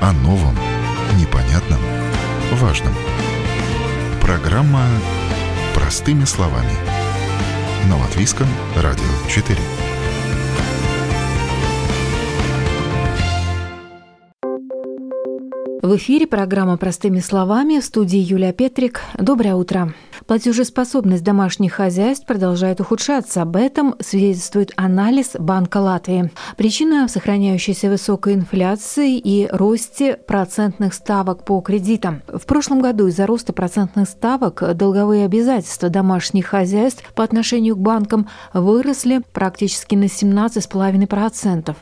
О новом, непонятном, важном. Программа «Простыми словами». На Латвийском радио 4. В эфире программа «Простыми словами» в студии Юлия Петрик. Доброе утро. Платежеспособность домашних хозяйств продолжает ухудшаться. Об этом свидетельствует анализ Банка Латвии. Причина в сохраняющейся высокой инфляции и росте процентных ставок по кредитам. В прошлом году из-за роста процентных ставок долговые обязательства домашних хозяйств по отношению к банкам выросли практически на 17,5%.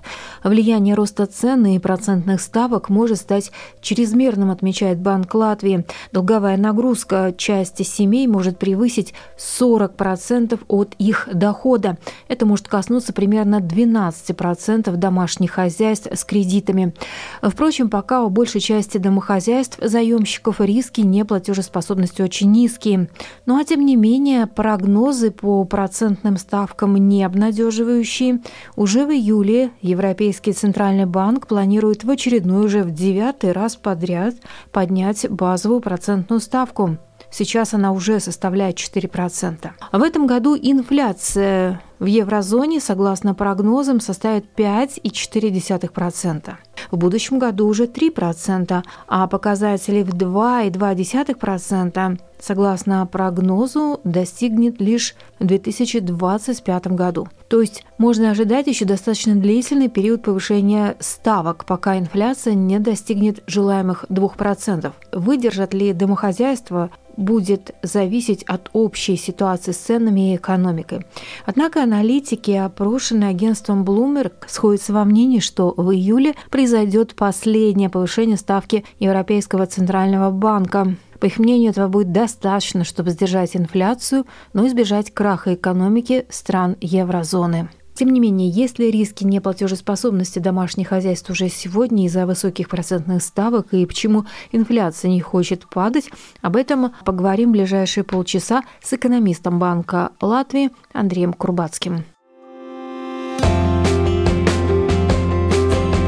Влияние роста цен и процентных ставок может стать чрезмерным, отмечает Банк Латвии. Долговая нагрузка части семей может превысить 40% от их дохода. Это может коснуться примерно 12% домашних хозяйств с кредитами. Впрочем, пока у большей части домохозяйств заемщиков риски неплатежеспособности очень низкие. Ну а тем не менее, прогнозы по процентным ставкам не обнадеживающие. Уже в июле Европейский Центральный банк планирует в очередной уже в девятый раз подряд поднять базовую процентную ставку. Сейчас она уже составляет 4%. В этом году инфляция в еврозоне, согласно прогнозам, составит 5,4%. В будущем году уже 3%, а показатели в 2,2%, согласно прогнозу, достигнет лишь в 2025 году. То есть можно ожидать еще достаточно длительный период повышения ставок, пока инфляция не достигнет желаемых 2%. Выдержат ли домохозяйства будет зависеть от общей ситуации с ценами и экономикой. Однако аналитики, опрошенные агентством Bloomberg, сходятся во мнении, что в июле произойдет последнее повышение ставки Европейского центрального банка. По их мнению, этого будет достаточно, чтобы сдержать инфляцию, но избежать краха экономики стран еврозоны. Тем не менее, есть ли риски неплатежеспособности домашних хозяйств уже сегодня из-за высоких процентных ставок и почему инфляция не хочет падать, об этом поговорим в ближайшие полчаса с экономистом Банка Латвии Андреем Курбацким.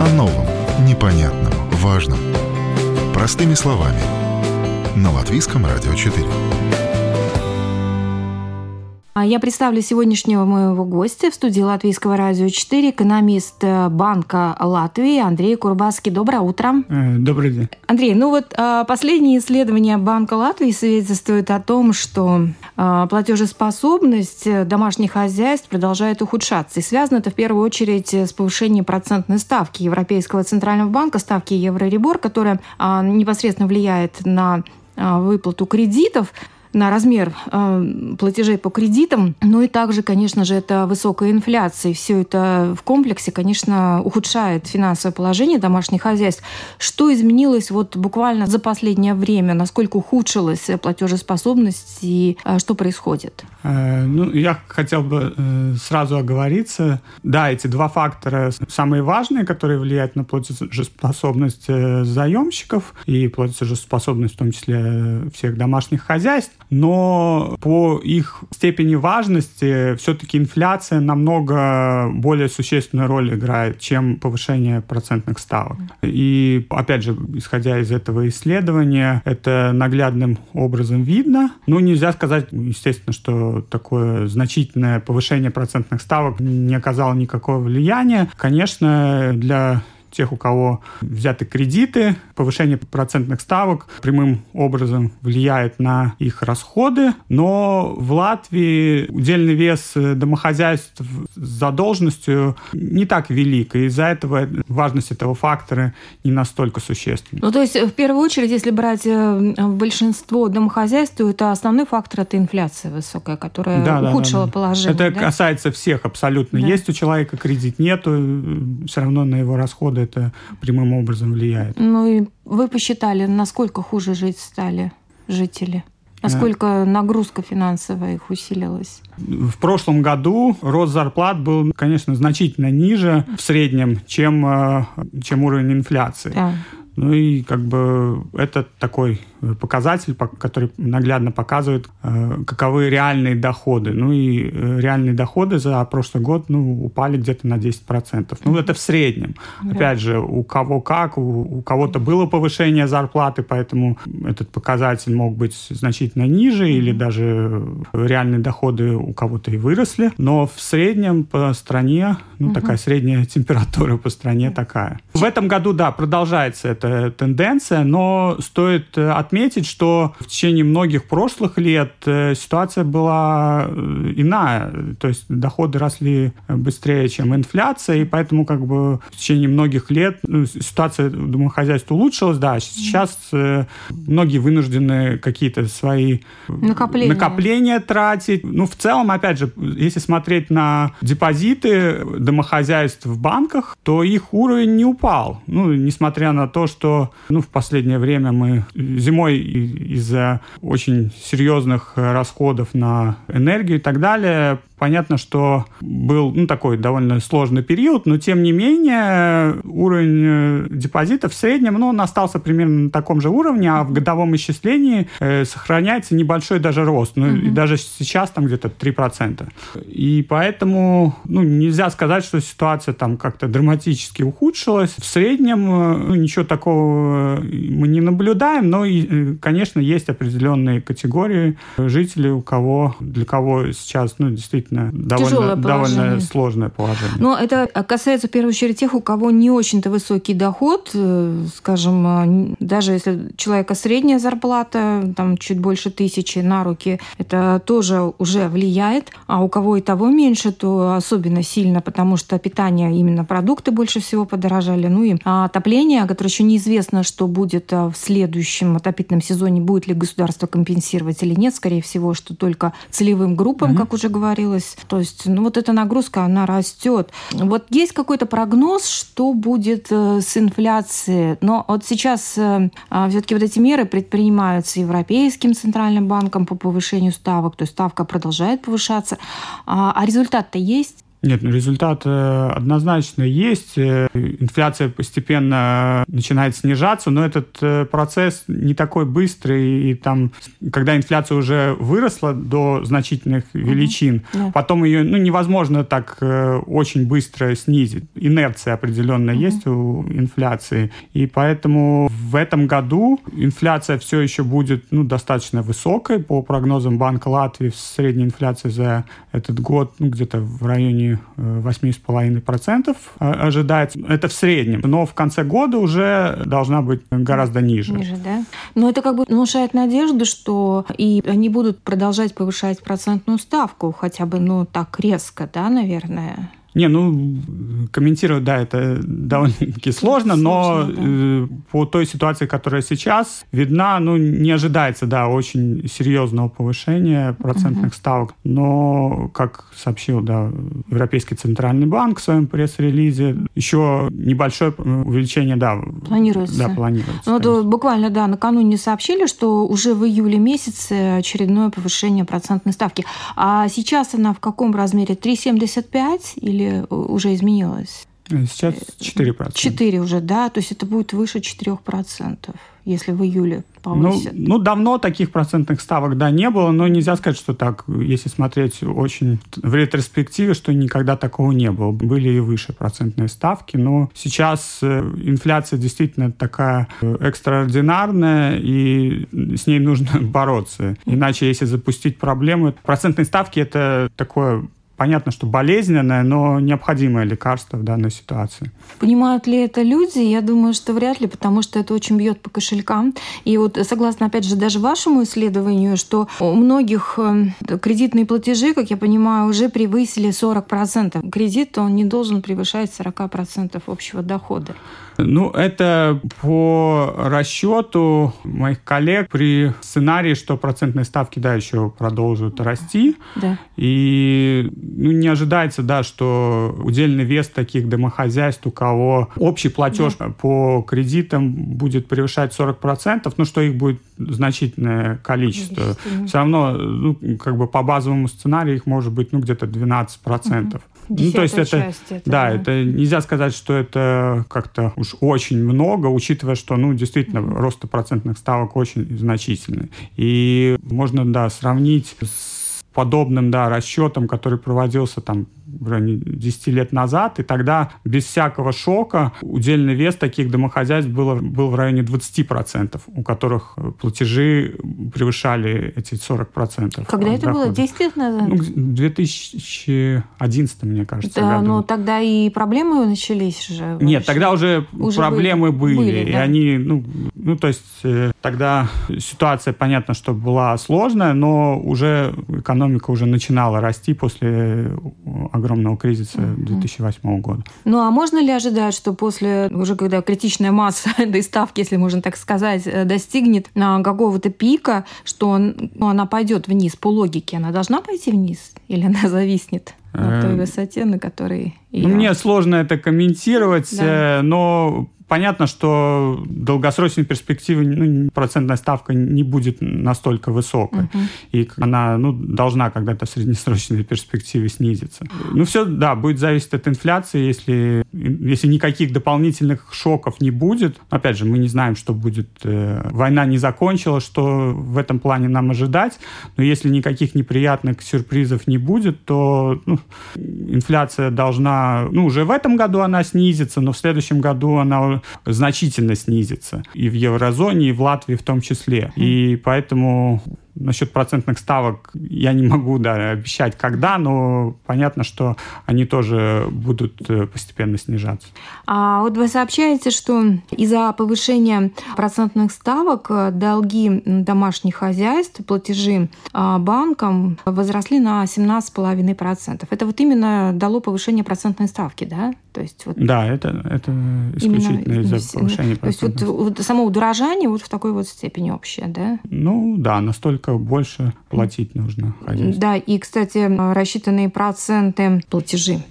О новом, непонятном, важном. Простыми словами. На Латвийском радио 4. А я представлю сегодняшнего моего гостя в студии Латвийского радио 4, экономист э, Банка Латвии Андрей Курбаский. Доброе утро. Э, добрый день. Андрей, ну вот э, последние исследования Банка Латвии свидетельствуют о том, что платежеспособность домашних хозяйств продолжает ухудшаться. И связано это в первую очередь с повышением процентной ставки Европейского центрального банка, ставки Евроребор, которая непосредственно влияет на выплату кредитов на размер э, платежей по кредитам. Ну и также, конечно же, это высокая инфляция. Все это в комплексе, конечно, ухудшает финансовое положение домашних хозяйств. Что изменилось вот буквально за последнее время? Насколько ухудшилась платежеспособность и э, что происходит? Э, ну, я хотел бы э, сразу оговориться. Да, эти два фактора самые важные, которые влияют на платежеспособность э, заемщиков и платежеспособность в том числе всех домашних хозяйств но по их степени важности все-таки инфляция намного более существенную роль играет, чем повышение процентных ставок. И, опять же, исходя из этого исследования, это наглядным образом видно. Ну, нельзя сказать, естественно, что такое значительное повышение процентных ставок не оказало никакого влияния. Конечно, для тех, у кого взяты кредиты, повышение процентных ставок прямым образом влияет на их расходы, но в Латвии удельный вес домохозяйств с задолженностью не так велик, и из-за этого важность этого фактора не настолько существенна. Ну, то есть, в первую очередь, если брать э, большинство домохозяйств, то это основной фактор – это инфляция высокая, которая да, ухудшила да, да. положение. Это да? касается всех абсолютно. Да. Есть у человека кредит, нету, все равно на его расходы это прямым образом влияет. Ну и вы посчитали, насколько хуже жить стали жители? Насколько нагрузка финансовая их усилилась? В прошлом году рост зарплат был, конечно, значительно ниже в среднем, чем, э, чем уровень инфляции. Да. Ну и как бы это такой показатель, который наглядно показывает, каковы реальные доходы. Ну и реальные доходы за прошлый год ну, упали где-то на 10%. Ну, это в среднем. Да. Опять же, у кого как, у, у кого-то было повышение зарплаты, поэтому этот показатель мог быть значительно ниже, или даже реальные доходы у кого-то и выросли. Но в среднем по стране, ну, угу. такая средняя температура по стране такая. В этом году, да, продолжается эта тенденция, но стоит отметить, что в течение многих прошлых лет э, ситуация была э, иная. То есть доходы росли быстрее, чем инфляция, и поэтому как бы в течение многих лет ну, ситуация домохозяйства улучшилась, да, сейчас э, многие вынуждены какие-то свои накопления. накопления тратить. Ну, в целом, опять же, если смотреть на депозиты домохозяйств в банках, то их уровень не упал. Ну, несмотря на то, что ну, в последнее время мы зимой из-за очень серьезных расходов на энергию и так далее Понятно, что был ну, такой довольно сложный период, но тем не менее уровень э, депозита в среднем ну, он остался примерно на таком же уровне, а в годовом исчислении э, сохраняется небольшой даже рост. Ну, угу. и даже сейчас там где-то 3%. И поэтому ну, нельзя сказать, что ситуация там как-то драматически ухудшилась. В среднем э, ну, ничего такого мы не наблюдаем, но, и, конечно, есть определенные категории жителей, у кого, для кого сейчас ну, действительно действительно довольно, довольно сложное положение. Но это касается в первую очередь тех, у кого не очень-то высокий доход, э, скажем, э, даже если человека средняя зарплата, там чуть больше тысячи на руки, это тоже уже влияет, а у кого и того меньше, то особенно сильно, потому что питание, именно продукты больше всего подорожали, ну и отопление, которое еще неизвестно, что будет э, в следующем отопительном сезоне, будет ли государство компенсировать или нет, скорее всего, что только целевым группам, угу. как уже говорилось, снизилась. То есть, ну вот эта нагрузка, она растет. Вот есть какой-то прогноз, что будет э, с инфляцией. Но вот сейчас э, а, все-таки вот эти меры предпринимаются Европейским центральным банком по повышению ставок. То есть ставка продолжает повышаться. А, а результат-то есть? Нет, ну, результат э, однозначно есть. Э, инфляция постепенно начинает снижаться, но этот э, процесс не такой быстрый. И там, когда инфляция уже выросла до значительных величин, mm-hmm. потом ее ну, невозможно так очень быстро снизить. Инерция определенная mm-hmm. есть у инфляции. И поэтому в этом году инфляция все еще будет ну, достаточно высокой. По прогнозам Банка Латвии средняя инфляция за этот год ну, где-то в районе районе 8,5% э, ожидается. Это в среднем. Но в конце года уже должна быть гораздо ниже. Ниже, да? Но это как бы внушает надежду, что и они будут продолжать повышать процентную ставку хотя бы, ну, так резко, да, наверное? Не, ну, комментировать, да, это довольно-таки сложно, но да. Э, по той ситуации, которая сейчас видна, ну, не ожидается, да, очень серьезного повышения процентных угу. ставок. Но, как сообщил, да, Европейский Центральный банк в своем пресс-релизе, еще небольшое увеличение, да, планируется. Да, планируется. Ну, вот буквально, да, накануне сообщили, что уже в июле месяце очередное повышение процентной ставки. А сейчас она в каком размере? 3,75 или уже изменилось? Сейчас 4%. 4 уже, да? То есть это будет выше 4%, если в июле повысят. Ну, ну, давно таких процентных ставок, да, не было, но нельзя сказать, что так, если смотреть очень в ретроспективе, что никогда такого не было. Были и выше процентные ставки, но сейчас э, инфляция действительно такая э, экстраординарная, и с ней нужно бороться. Иначе, если запустить проблему, процентные ставки – это такое понятно, что болезненное, но необходимое лекарство в данной ситуации. Понимают ли это люди? Я думаю, что вряд ли, потому что это очень бьет по кошелькам. И вот согласно, опять же, даже вашему исследованию, что у многих э, кредитные платежи, как я понимаю, уже превысили 40%. Кредит, он не должен превышать 40% общего дохода. Ну, это по расчету моих коллег при сценарии, что процентные ставки, да, еще продолжат расти. Да. И ну, не ожидается, да, что удельный вес таких домохозяйств, у кого общий платеж да. по кредитам будет превышать 40%, ну, что их будет значительное количество. Все равно, ну, как бы по базовому сценарию их может быть, ну, где-то 12%. Угу. Ну, то есть это, этого. да, это нельзя сказать, что это как-то уж очень много, учитывая, что, ну, действительно, mm-hmm. рост процентных ставок очень значительный. И можно, да, сравнить с подобным, да, расчетом, который проводился там в районе 10 лет назад, и тогда без всякого шока удельный вес таких домохозяйств было, был в районе 20%, у которых платежи превышали эти 40%. Когда это дохода. было? 10 лет назад? Ну, 2011, мне кажется. Да, но тогда и проблемы начались же. Нет, тогда уже, уже проблемы были, были и да? они, ну, ну, то есть э, тогда ситуация, понятно, что была сложная, но уже экономика уже начинала расти после огромного кризиса 2008 года. Ну а можно ли ожидать, что после, уже когда критичная масса этой ставки, если можно так сказать, э, достигнет а, какого-то пика, что ну, она пойдет вниз по логике, она должна пойти вниз или она зависнет? на той эм, высоте, на которой... Ее... Мне сложно это комментировать, да. Э, но Понятно, что долгосрочной перспективе ну, процентная ставка не будет настолько высокой. Uh-huh. И она ну, должна когда-то в среднесрочной перспективе снизиться. Ну, все, да, будет зависеть от инфляции. Если, если никаких дополнительных шоков не будет, опять же, мы не знаем, что будет. Э, война не закончилась, что в этом плане нам ожидать. Но если никаких неприятных сюрпризов не будет, то ну, инфляция должна... Ну, уже в этом году она снизится, но в следующем году она значительно снизится. И в еврозоне, и в Латвии в том числе. И поэтому Насчет процентных ставок я не могу да, обещать, когда, но понятно, что они тоже будут э, постепенно снижаться. А вот вы сообщаете, что из-за повышения процентных ставок э, долги домашних хозяйств, платежи а, банкам возросли на 17,5%. Это вот именно дало повышение процентной ставки, да? То есть вот да, это, это исключительно из-за повышения То есть вот, вот само удорожание вот в такой вот степени общее, да? Ну да, настолько только больше платить нужно хозяйству. Да, и, кстати, рассчитанные проценты платежи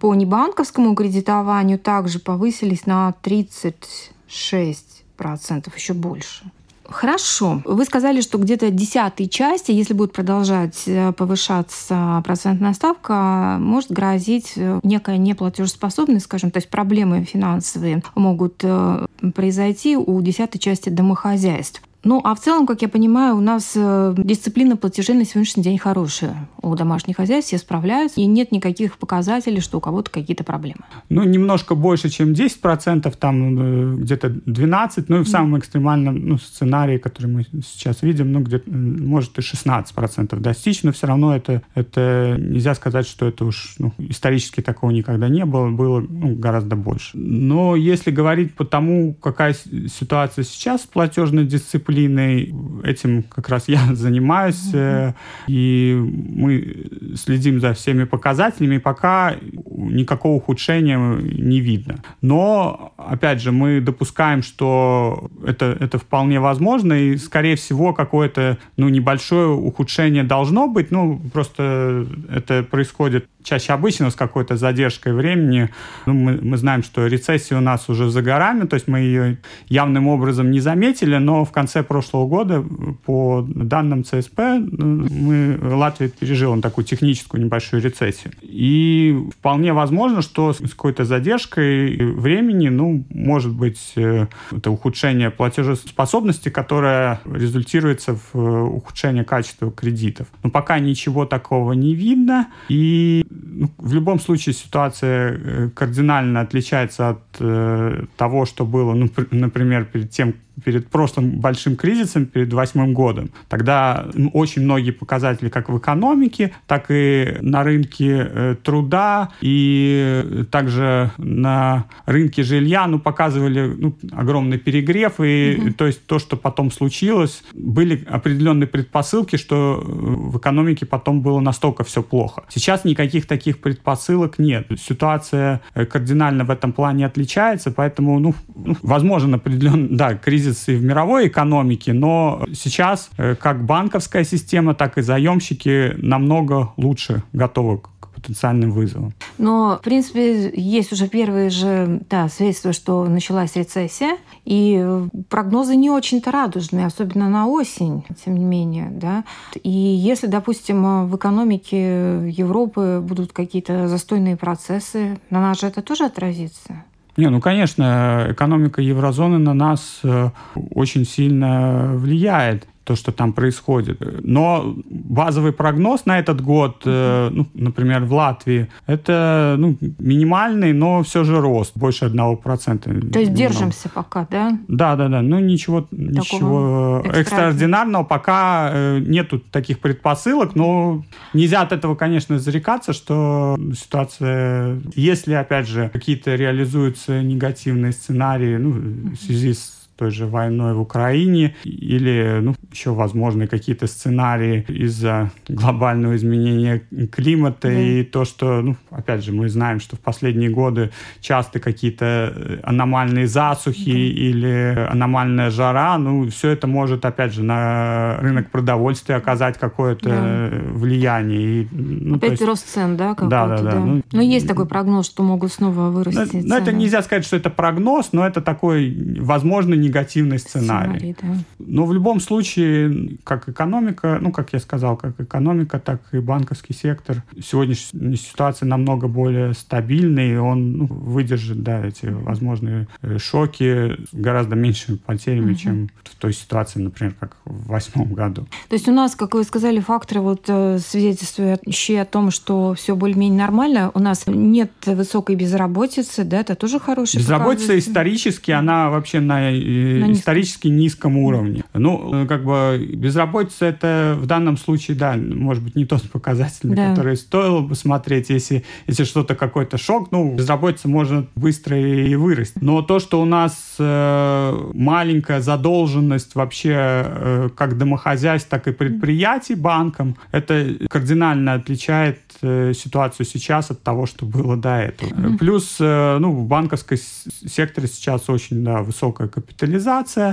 по небанковскому кредитованию также повысились на 36%, еще больше. Хорошо. Вы сказали, что где-то десятой части, если будет продолжать э, повышаться процентная ставка, может грозить э, некая неплатежеспособность, скажем, то есть проблемы финансовые могут э, произойти у десятой части домохозяйств. Ну, а в целом, как я понимаю, у нас э, дисциплина платежей на сегодняшний день хорошая. У домашних хозяйств все справляются, и нет никаких показателей, что у кого-то какие-то проблемы. Ну, немножко больше, чем 10%, там э, где-то 12%, ну и в самом экстремальном ну, сценарии, который мы сейчас видим, ну, где-то, может и 16% достичь, но все равно это, это нельзя сказать, что это уж ну, исторически такого никогда не было, было ну, гораздо больше. Но если говорить по тому, какая ситуация сейчас с платежной дисциплиной, дисциплиной. Этим как раз я занимаюсь. Mm-hmm. И мы следим за всеми показателями. И пока никакого ухудшения не видно. Но, опять же, мы допускаем, что это, это вполне возможно. И, скорее всего, какое-то ну, небольшое ухудшение должно быть. Ну, просто это происходит чаще обычно с какой-то задержкой времени. Ну, мы, мы знаем, что рецессия у нас уже за горами, то есть мы ее явным образом не заметили, но в конце прошлого года по данным ЦСП мы, Латвия пережила такую техническую небольшую рецессию. И вполне возможно, что с какой-то задержкой времени, ну, может быть, э, это ухудшение платежеспособности, которое результируется в э, ухудшении качества кредитов. Но пока ничего такого не видно, и в любом случае ситуация э, кардинально отличается от э, того, что было, ну, например, перед тем, перед прошлым большим кризисом, перед восьмым годом. Тогда очень многие показатели как в экономике, так и на рынке э, труда и также на рынке жилья ну, показывали ну, огромный перегрев. И угу. то есть то, что потом случилось, были определенные предпосылки, что э, в экономике потом было настолько все плохо. Сейчас никаких таких предпосылок нет. Ситуация э, кардинально в этом плане отличается, поэтому, ну, ну возможен определенный, да, кризис кризис и в мировой экономике, но сейчас э, как банковская система, так и заемщики намного лучше готовы к потенциальным вызовам. Но, в принципе, есть уже первые же да, свидетельства, что началась рецессия, и прогнозы не очень-то радужные, особенно на осень, тем не менее. Да? И если, допустим, в экономике Европы будут какие-то застойные процессы, на нас же это тоже отразится? Не, ну, конечно, экономика еврозоны на нас э, очень сильно влияет то, что там происходит. Но базовый прогноз на этот год, э, ну, например, в Латвии, это ну, минимальный, но все же рост, больше одного процента. То есть держимся пока, да? Да, да, да. Ну, ничего, ничего экстраординарного пока э, нету таких предпосылок, но нельзя от этого, конечно, зарекаться, что ситуация, если, опять же, какие-то реализуются негативные сценарии ну, в связи с той же войной в Украине или ну, еще возможны какие-то сценарии из-за глобального изменения климата да. и то, что, ну, опять же, мы знаем, что в последние годы часто какие-то э, аномальные засухи да. или аномальная жара, ну, все это может, опять же, на рынок продовольствия оказать какое-то да. влияние. И, ну, опять есть... рост цен, да? Да, да, да. да. Ну, но есть такой прогноз, что могут снова вырасти но, цены. Но это нельзя сказать, что это прогноз, но это такой, возможно, негативный сценарий. сценарий да. Но в любом случае, как экономика, ну, как я сказал, как экономика, так и банковский сектор, сегодняшняя ситуация намного более стабильный, и он ну, выдержит, да, эти возможные э, шоки гораздо меньшими потерями, угу. чем в той ситуации, например, как в восьмом году. То есть у нас, как вы сказали, факторы, вот э, свидетельствующие о том, что все более-менее нормально, у нас нет высокой безработицы, да, это тоже хороший Безработица исторически, она вообще на на исторически низком уровне. Ну, как бы безработица это в данном случае, да, может быть, не тот показатель, на да. который стоило бы смотреть, если, если что-то какой-то шок, ну, безработица может быстро и вырасти. Но то, что у нас э, маленькая задолженность вообще э, как домохозяйств, так и предприятий банкам, это кардинально отличает э, ситуацию сейчас от того, что было до этого. Mm-hmm. Плюс, э, ну, в банковском секторе сейчас очень да, высокая капитализация,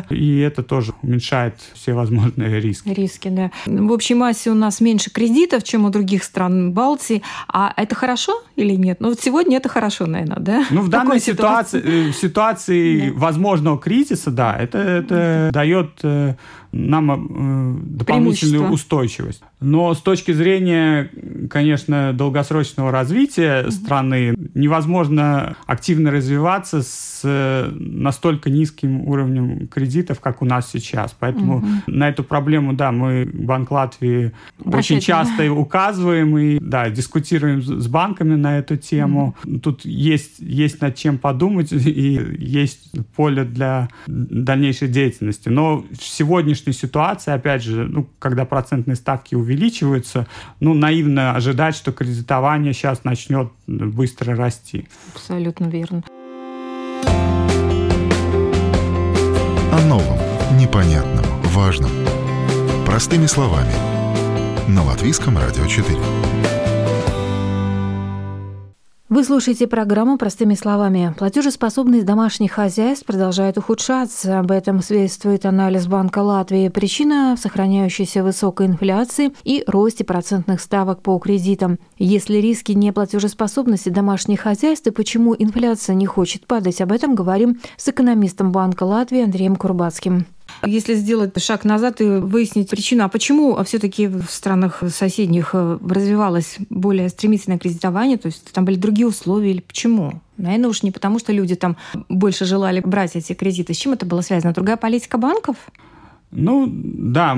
и это тоже уменьшает все возможные риски. Риски, да. В общей массе у нас меньше кредитов, чем у других стран Балтии. А это хорошо или нет? Ну, вот сегодня это хорошо, наверное, да? Ну, в, в данной ситуации, ситуации, э, в ситуации да. возможного кризиса, да, это, это да. дает э, нам э, дополнительную устойчивость. Но с точки зрения, конечно, долгосрочного развития mm-hmm. страны невозможно активно развиваться с э, настолько низким уровнем кредитов, как у нас сейчас. Поэтому mm-hmm. на эту проблему, да, мы Банк Латвии Обращайте. очень часто указываем и да, дискутируем с банками на эту тему. Mm-hmm. Тут есть, есть над чем подумать и есть поле для дальнейшей деятельности. Но в сегодняшнем сегодняшней ситуации, опять же, ну, когда процентные ставки увеличиваются, ну, наивно ожидать, что кредитование сейчас начнет быстро расти. Абсолютно верно. О новом, непонятном, важном. Простыми словами. На Латвийском радио 4. Вы слушаете программу «Простыми словами». Платежеспособность домашних хозяйств продолжает ухудшаться. Об этом свидетельствует анализ Банка Латвии. Причина в сохраняющейся высокой инфляции и росте процентных ставок по кредитам. Если риски неплатежеспособности домашних хозяйств и почему инфляция не хочет падать, об этом говорим с экономистом Банка Латвии Андреем Курбацким. Если сделать шаг назад и выяснить причину, а почему все-таки в странах соседних э, развивалось более стремительное кредитование, то есть там были другие условия или почему? Наверное, уж не потому, что люди там больше желали брать эти кредиты. С чем это было связано? Другая политика банков? Ну, да,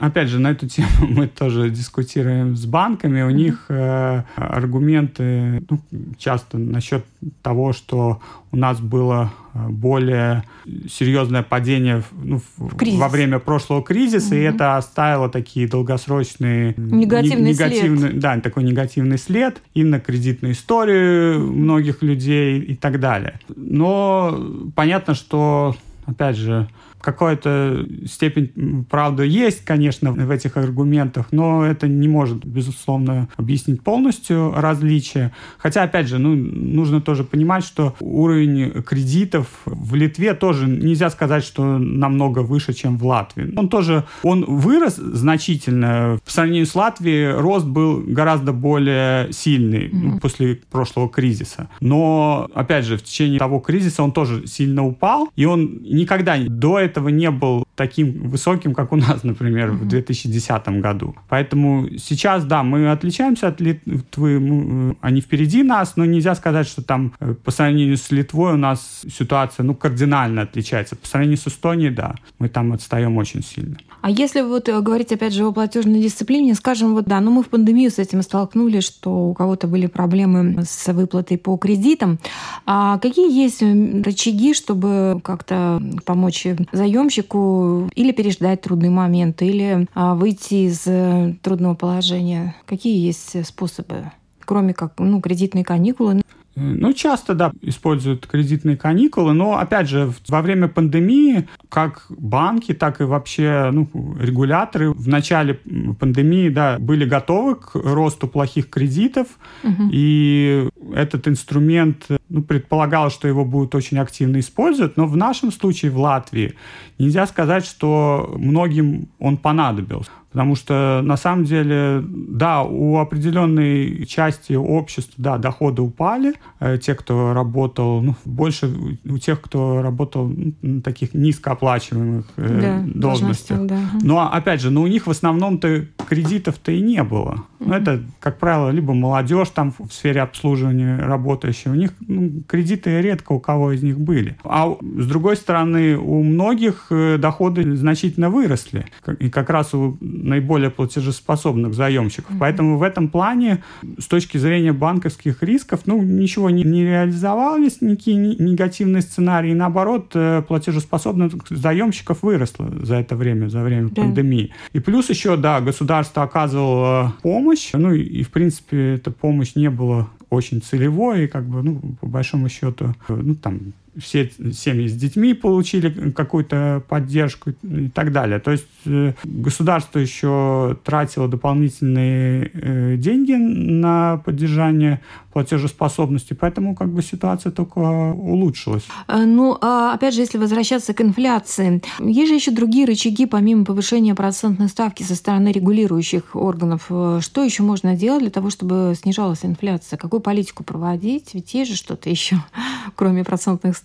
опять же, на эту тему мы тоже дискутируем с банками. У них э, аргументы ну, часто насчет того, что у нас было э, более серьезное падение ну, в во время прошлого кризиса, угу. и это оставило такие долгосрочные негативный, негативный след. да, такой негативный след и на кредитную историю многих людей и так далее. Но понятно, что опять же какая-то степень правды есть, конечно, в этих аргументах, но это не может, безусловно, объяснить полностью различия. Хотя, опять же, ну, нужно тоже понимать, что уровень кредитов в Литве тоже нельзя сказать, что намного выше, чем в Латвии. Он тоже, он вырос значительно. В сравнении с Латвией рост был гораздо более сильный mm-hmm. после прошлого кризиса. Но, опять же, в течение того кризиса он тоже сильно упал, и он никогда до этого не был таким высоким, как у нас, например, mm-hmm. в 2010 году. Поэтому сейчас, да, мы отличаемся от Литвы, мы, они впереди нас, но нельзя сказать, что там э, по сравнению с Литвой у нас ситуация, ну, кардинально отличается. По сравнению с Эстонией, да, мы там отстаем очень сильно. А если вот э, говорить, опять же, о платежной дисциплине, скажем, вот да, ну мы в пандемию с этим столкнулись, что у кого-то были проблемы с выплатой по кредитам. А какие есть рычаги, чтобы как-то помочь заемщику или переждать трудный момент, или а, выйти из э, трудного положения? Какие есть способы? кроме как ну, кредитные каникулы. Ну, часто, да, используют кредитные каникулы, но, опять же, во время пандемии как банки, так и вообще ну, регуляторы в начале пандемии, да, были готовы к росту плохих кредитов, угу. и этот инструмент, ну, предполагал, что его будут очень активно использовать, но в нашем случае в Латвии нельзя сказать, что многим он понадобился. Потому что на самом деле, да, у определенной части общества, да, доходы упали. Э, те, кто работал, ну, больше у тех, кто работал на таких низкооплачиваемых э, да, должностях. Да. Но, опять же, ну, у них в основном-то кредитов-то и не было. Mm-hmm. Ну, это, как правило, либо молодежь там в сфере обслуживания работающая. У них ну, кредиты редко у кого из них были. А с другой стороны, у многих э, доходы значительно выросли. И как раз у наиболее платежеспособных заемщиков. Mm-hmm. Поэтому в этом плане, с точки зрения банковских рисков, ну, ничего не, не реализовались, никакие негативные сценарии. Наоборот, э, платежеспособность заемщиков выросла за это время, за время yeah. пандемии. И плюс еще, да, государство оказывало помощь. Ну, и, и в принципе, эта помощь не была очень целевой, как бы, ну, по большому счету, ну, там, все семьи с детьми получили какую-то поддержку и так далее. То есть э, государство еще тратило дополнительные э, деньги на поддержание платежеспособности, поэтому как бы ситуация только улучшилась. Э, ну, а опять же, если возвращаться к инфляции, есть же еще другие рычаги, помимо повышения процентной ставки со стороны регулирующих органов. Что еще можно делать для того, чтобы снижалась инфляция? Какую политику проводить? Ведь есть же что-то еще, кроме процентных ставок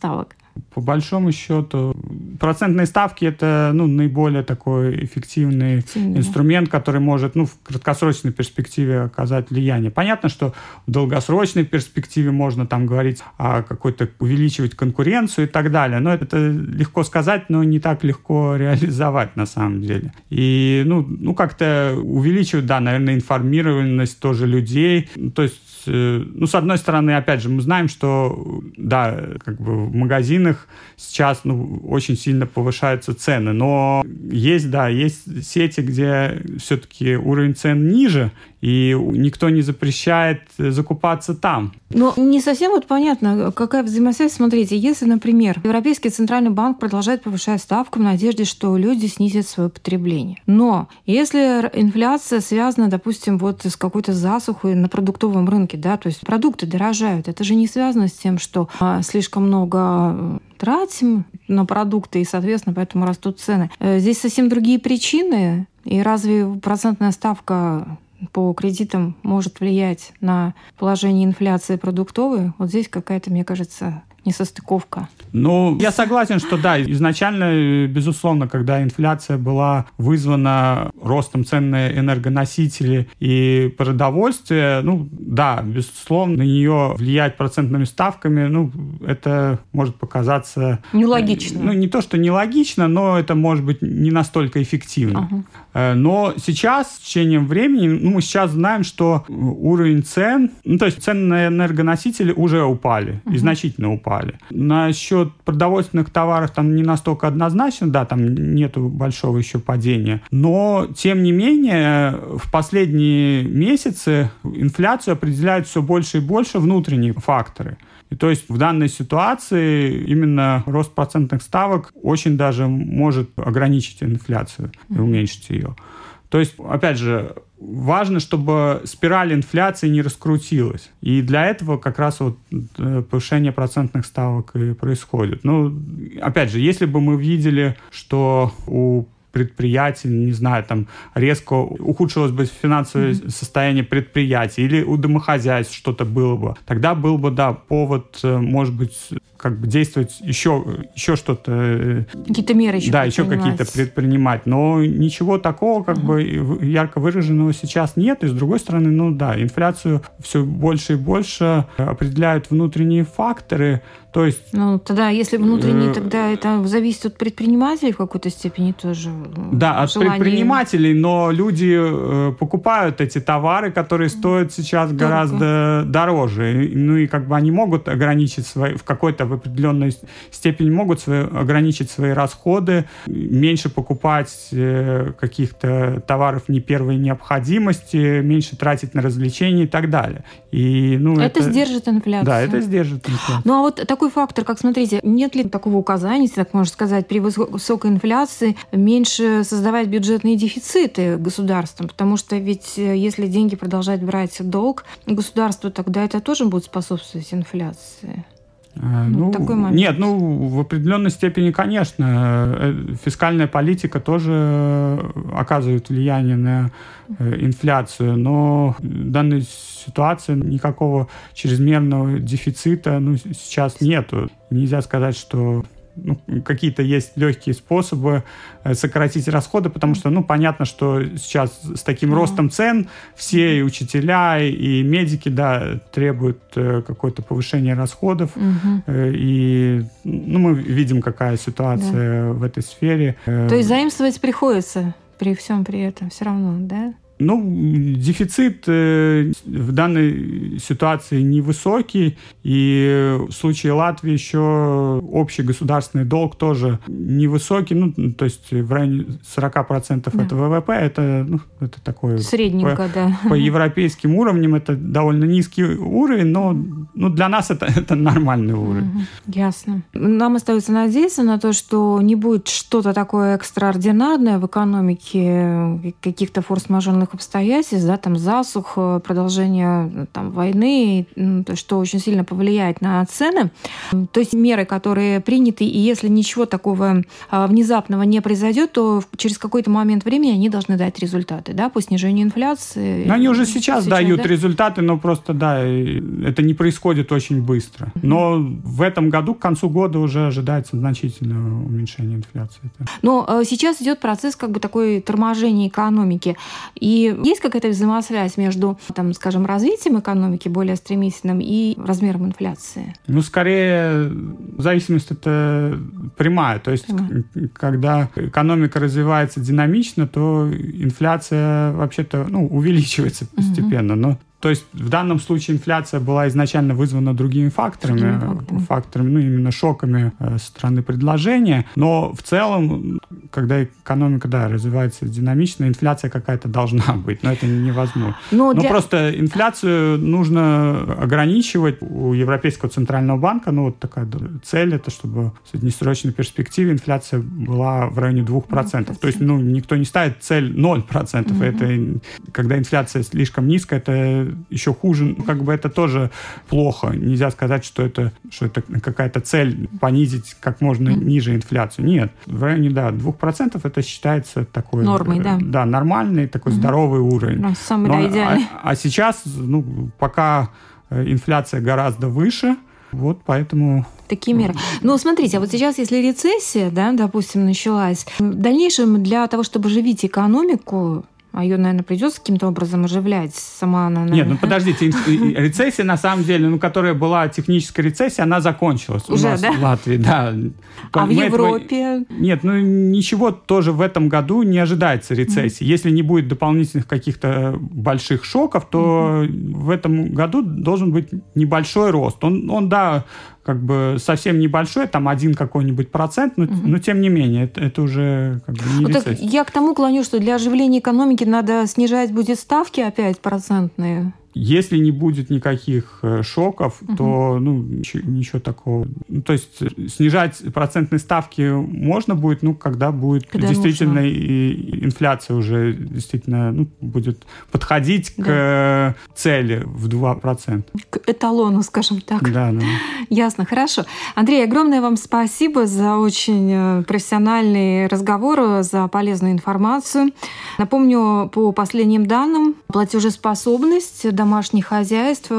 по большому счету процентные ставки это ну, наиболее такой эффективный Сильно. инструмент, который может ну, в краткосрочной перспективе оказать влияние. Понятно, что в долгосрочной перспективе можно там говорить о какой-то увеличивать конкуренцию и так далее. Но это легко сказать, но не так легко реализовать на самом деле. И ну, ну как-то увеличивать, да, наверное, информированность тоже людей. То есть ну, с одной стороны, опять же, мы знаем, что, да, как бы в магазинах сейчас ну, очень сильно повышаются цены, но есть, да, есть сети, где все-таки уровень цен ниже, и никто не запрещает закупаться там. Но не совсем вот понятно, какая взаимосвязь. Смотрите, если, например, Европейский Центральный банк продолжает повышать ставку в надежде, что люди снизят свое потребление. Но если инфляция связана, допустим, вот с какой-то засухой на продуктовом рынке, да, то есть продукты дорожают, это же не связано с тем, что а, слишком много э, тратим на продукты, и, соответственно, поэтому растут цены. Э, здесь совсем другие причины. И разве процентная ставка по кредитам может влиять на положение инфляции продуктовой, вот здесь какая-то, мне кажется, несостыковка. Ну, я согласен, что да, изначально, безусловно, когда инфляция была вызвана ростом цен на энергоносители и продовольствие, ну, да, безусловно, на нее влиять процентными ставками, ну, это может показаться... Нелогично. Ну, не то, что нелогично, но это может быть не настолько эффективно. Uh-huh. Но сейчас, с течением времени, ну, мы сейчас знаем, что уровень цен, ну, то есть цены на энергоносители уже упали, uh-huh. и значительно упали упали. Насчет продовольственных товаров там не настолько однозначно, да, там нету большого еще падения. Но, тем не менее, в последние месяцы инфляцию определяют все больше и больше внутренние факторы. И то есть в данной ситуации именно рост процентных ставок очень даже может ограничить инфляцию и уменьшить ее. То есть, опять же, важно, чтобы спираль инфляции не раскрутилась. И для этого как раз вот э, повышение процентных ставок и происходит. Ну, опять же, если бы мы видели, что у предприятий, не знаю, там резко ухудшилось бы финансовое mm-hmm. состояние предприятий или у домохозяйств что-то было бы, тогда был бы, да, повод, э, может быть, как бы действовать еще, еще что-то. Э, какие-то меры еще Да, еще какие-то предпринимать. Но ничего такого как uh-huh. бы ярко выраженного сейчас нет. И с другой стороны, ну да, инфляцию все больше и больше определяют внутренние факторы. То есть... Ну, тогда, если внутренние, э, тогда это зависит от предпринимателей в какой-то степени тоже. Да, от желание... предпринимателей, но люди э, покупают эти товары, которые стоят сейчас Дорого. гораздо дороже. Ну и как бы они могут ограничить свои, в какой-то в определенной степени могут свои, ограничить свои расходы, меньше покупать э, каких-то товаров не первой необходимости, меньше тратить на развлечения и так далее. И, ну, это, это сдержит инфляцию. Да, это сдержит инфляцию. Ну а вот такой фактор, как, смотрите, нет ли такого указания, если так можно сказать, при высокой инфляции меньше создавать бюджетные дефициты государством, потому что ведь э, если деньги продолжать брать долг государству, тогда это тоже будет способствовать инфляции. Э, ну, ну, такой момент. Нет, ну, в определенной степени, конечно. Э, фискальная политика тоже оказывает влияние на э, инфляцию, но в данной ситуации никакого чрезмерного дефицита ну, сейчас нету. Нельзя сказать, что ну, какие-то есть легкие способы э, сократить расходы, потому что, ну, понятно, что сейчас с таким ростом цен все и учителя, и медики, да, требуют э, какое-то повышение расходов, угу. и, ну, мы видим, какая ситуация да. в этой сфере. То есть заимствовать приходится при всем при этом все равно, да? Ну, дефицит э, в данной ситуации невысокий, и в случае Латвии еще общий государственный долг тоже невысокий, ну, то есть в районе 40% да. это ВВП, это, ну, это такое... Средненько, по, да. По европейским уровням это довольно низкий уровень, но ну, для нас это, это нормальный уровень. Ясно. Нам остается надеяться на то, что не будет что-то такое экстраординарное в экономике, каких-то форс-мажорных определенных обстоятельств, да, там засух, э, продолжение там, войны, что очень сильно повлияет на цены. То есть меры, которые приняты, и если ничего такого а, внезапного не произойдет, то через какой-то момент времени они должны дать результаты, да, по снижению инфляции. Но они уже сейчас, сейчас дают да? результаты, но просто, да, это не происходит очень быстро. Но в этом году, к концу года уже ожидается значительное уменьшение инфляции. Но э, сейчас идет процесс как бы такой торможения экономики. И есть какая-то взаимосвязь между, там, скажем, развитием экономики более стремительным и размером инфляции? Ну, скорее, зависимость это прямая. То есть, прямая. когда экономика развивается динамично, то инфляция вообще-то ну, увеличивается постепенно. Угу. Но то есть в данном случае инфляция была изначально вызвана другими факторами, другими факторами, факторами ну, именно шоками э, стороны предложения. Но в целом, когда экономика да, развивается динамично, инфляция какая-то должна быть, но это невозможно. Но, но для... просто инфляцию нужно ограничивать. У Европейского центрального банка ну, вот такая цель, это чтобы в среднесрочной перспективе инфляция была в районе 2%. 2%. То есть ну, никто не ставит цель 0%. Угу. Это, когда инфляция слишком низкая, это еще хуже, ну, как бы это тоже плохо. Нельзя сказать, что это, что это какая-то цель понизить как можно ниже инфляцию. Нет, в районе, да, 2% это считается такой... Нормой, да. Да, нормальный, такой угу. здоровый уровень. Да, самый, Но, да, идеальный. А, а сейчас, ну, пока э, инфляция гораздо выше, вот поэтому такие меры. Но смотрите, а вот сейчас, если рецессия, да, допустим, началась, в дальнейшем для того, чтобы живить экономику, а ее, наверное, придется каким-то образом оживлять. Сама она... Наверное... Нет, ну подождите, рецессия, на самом деле, ну, которая была техническая рецессия, она закончилась Уже, у нас да? в Латвии. Да. А Мы в Европе? Этого... Нет, ну ничего тоже в этом году не ожидается рецессии. Mm-hmm. Если не будет дополнительных каких-то больших шоков, то mm-hmm. в этом году должен быть небольшой рост. Он, он да, как бы совсем небольшой, там один какой-нибудь процент, но, угу. но тем не менее, это, это уже как бы не вот так Я к тому клоню, что для оживления экономики надо снижать будет ставки опять процентные. Если не будет никаких э, шоков, угу. то ну, ничего, ничего такого. Ну, то есть снижать процентные ставки можно будет, ну, когда будет когда действительно и инфляция уже действительно ну, будет подходить да. к цели в 2%. К эталону, скажем так. Да, да. Ясно, хорошо. Андрей, огромное вам спасибо за очень э, профессиональный разговор, за полезную информацию. Напомню, по последним данным, платежеспособность домашних хозяйств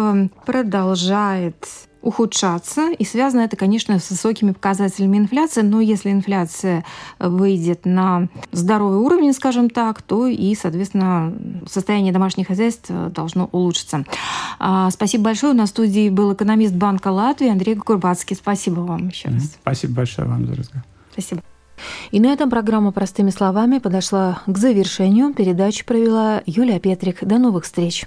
продолжает ухудшаться. И связано это, конечно, с высокими показателями инфляции. Но если инфляция выйдет на здоровый уровень, скажем так, то и, соответственно, состояние домашних хозяйств должно улучшиться. А, спасибо большое. У нас в студии был экономист Банка Латвии Андрей Курбацкий. Спасибо вам еще раз. Спасибо большое вам за разговор. Спасибо. И на этом программа «Простыми словами» подошла к завершению. Передачу провела Юлия Петрик. До новых встреч.